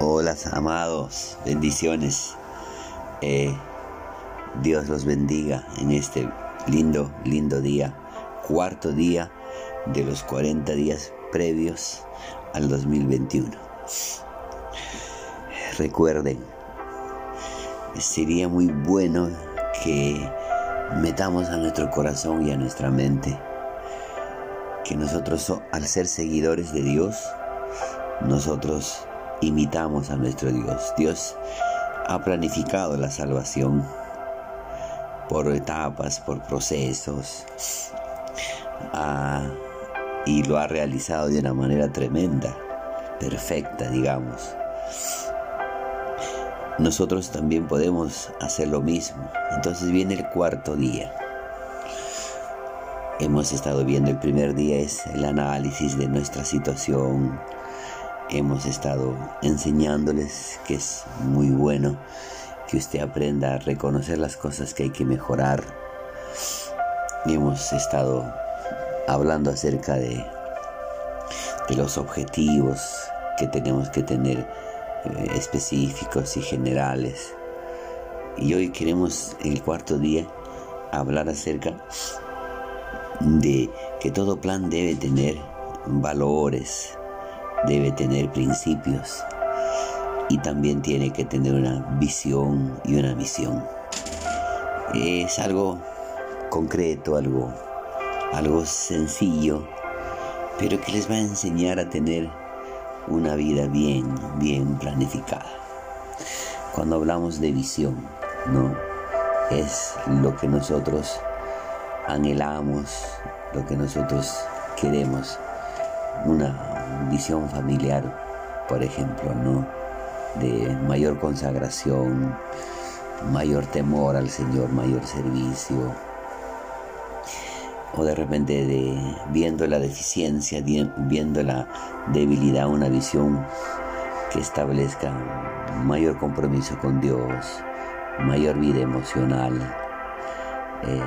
Hola amados, bendiciones. Eh, Dios los bendiga en este lindo, lindo día, cuarto día de los 40 días previos al 2021. Recuerden, sería muy bueno que metamos a nuestro corazón y a nuestra mente que nosotros al ser seguidores de Dios, nosotros imitamos a nuestro Dios. Dios ha planificado la salvación por etapas, por procesos, ah, y lo ha realizado de una manera tremenda, perfecta, digamos. Nosotros también podemos hacer lo mismo. Entonces viene el cuarto día. Hemos estado viendo el primer día es el análisis de nuestra situación, hemos estado enseñándoles que es muy bueno que usted aprenda a reconocer las cosas que hay que mejorar. Hemos estado hablando acerca de, de los objetivos que tenemos que tener eh, específicos y generales. Y hoy queremos, el cuarto día, hablar acerca de que todo plan debe tener valores, debe tener principios y también tiene que tener una visión y una misión. Es algo concreto, algo, algo sencillo, pero que les va a enseñar a tener una vida bien, bien planificada. Cuando hablamos de visión, ¿no? Es lo que nosotros anhelamos, lo que nosotros queremos una visión familiar, por ejemplo, ¿no? De mayor consagración, mayor temor al Señor, mayor servicio, o de repente de viendo la deficiencia, viendo la debilidad, una visión que establezca mayor compromiso con Dios, mayor vida emocional. Eh,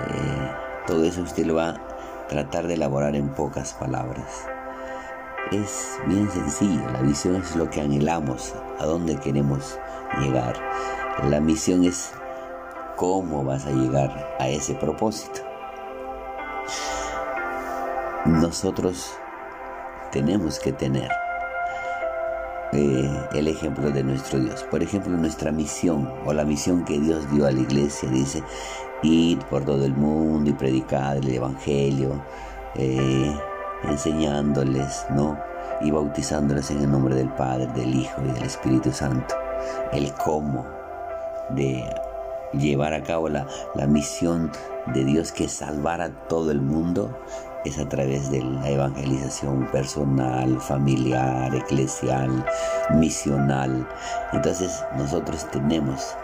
todo eso usted lo va a tratar de elaborar en pocas palabras es bien sencillo. La visión es lo que anhelamos, a dónde queremos llegar. La misión es cómo vas a llegar a ese propósito. Nosotros tenemos que tener eh, el ejemplo de nuestro Dios. Por ejemplo, nuestra misión o la misión que Dios dio a la iglesia dice, ir por todo el mundo y predicar el Evangelio. Eh, enseñándoles, ¿no? Y bautizándoles en el nombre del Padre, del Hijo y del Espíritu Santo. El cómo de llevar a cabo la, la misión de Dios que es salvar a todo el mundo es a través de la evangelización personal, familiar, eclesial, misional. Entonces nosotros tenemos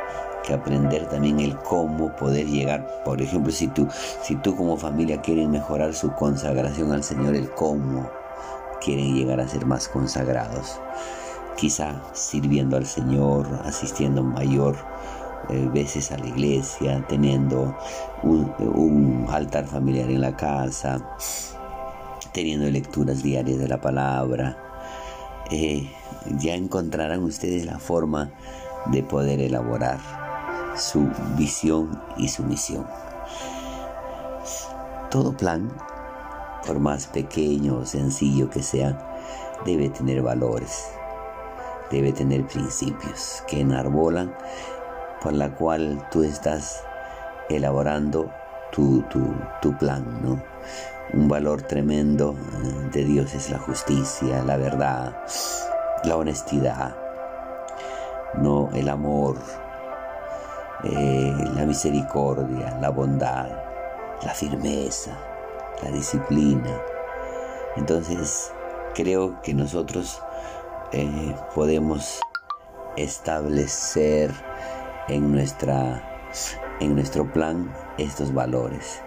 que aprender también el cómo poder llegar. Por ejemplo, si tú, si tú como familia quieren mejorar su consagración al Señor, el cómo quieren llegar a ser más consagrados. Quizá sirviendo al Señor, asistiendo mayor eh, veces a la iglesia, teniendo un, altar familiar en la casa, teniendo lecturas diarias de la palabra. Eh, ya encontrarán ustedes la forma de poder elaborar su visión y su misión. Todo plan, por más pequeño o sencillo que sea, debe tener valores, debe tener principios que enarbolan por la cual tú estás elaborando tu, tu, plan, ¿no? Un valor tremendo de Dios es la justicia, la verdad, la honestidad, no el amor, eh, la misericordia, la bondad, la firmeza, la disciplina. Entonces, creo que nosotros eh, podemos establecer en, nuestra, en nuestro plan estos valores.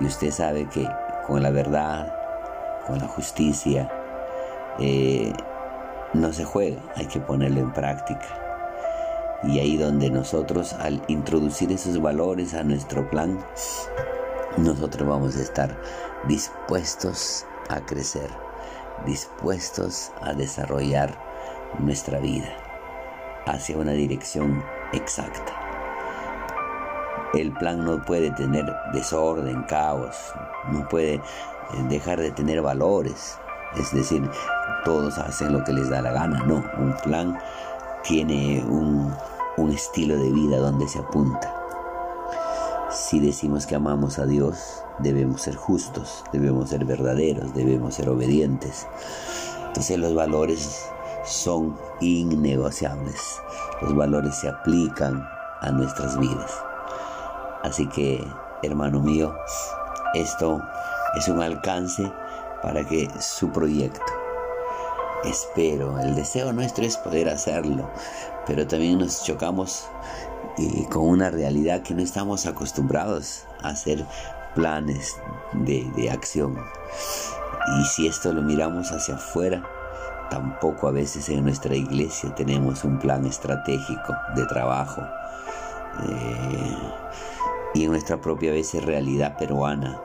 Y usted sabe que con la verdad, con la justicia, eh, no se juega, hay que ponerlo en práctica. Y ahí donde nosotros al introducir esos valores a nuestro plan, nosotros vamos a estar dispuestos a crecer, dispuestos a desarrollar nuestra vida hacia una dirección exacta. El plan no puede tener desorden, caos, no puede eh, dejar de tener valores, es decir, todos hacen lo que les da la gana, no, un plan tiene un, un estilo de vida donde se apunta. Si decimos que amamos a Dios, debemos ser justos, debemos ser verdaderos, debemos ser obedientes. Entonces los valores son innegociables. Los valores se aplican a nuestras vidas. Así que, hermano mío, esto es un alcance para que su proyecto, espero, el deseo nuestro es poder hacerlo, pero también nos chocamos con una realidad que no estamos acostumbrados a hacer planes de, de acción. Y si esto lo miramos hacia afuera, Tampoco a veces en nuestra iglesia tenemos un plan estratégico de trabajo. Eh, y en nuestra propia veces realidad peruana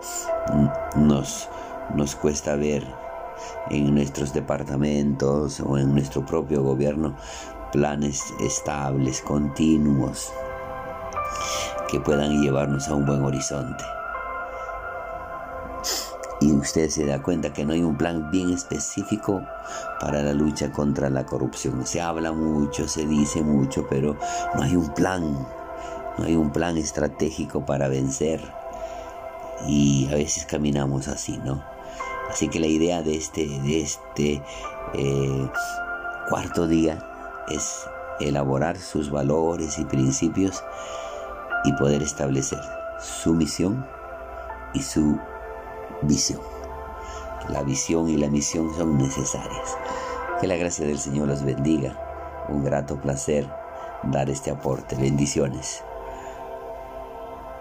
nos, nos cuesta ver en nuestros departamentos o en nuestro propio gobierno planes estables, continuos, que puedan llevarnos a un buen horizonte y usted se da cuenta que no hay un plan bien específico para la lucha contra la corrupción. Se habla mucho, se dice mucho, pero no hay un plan, no hay un plan estratégico para vencer. Y a veces caminamos así, ¿no? Así que la idea de este, de este eh, cuarto día es elaborar sus valores y principios y poder establecer su misión y su visión. La visión y la misión son necesarias. Que la gracia del Señor los bendiga. Un grato placer dar este aporte. Bendiciones.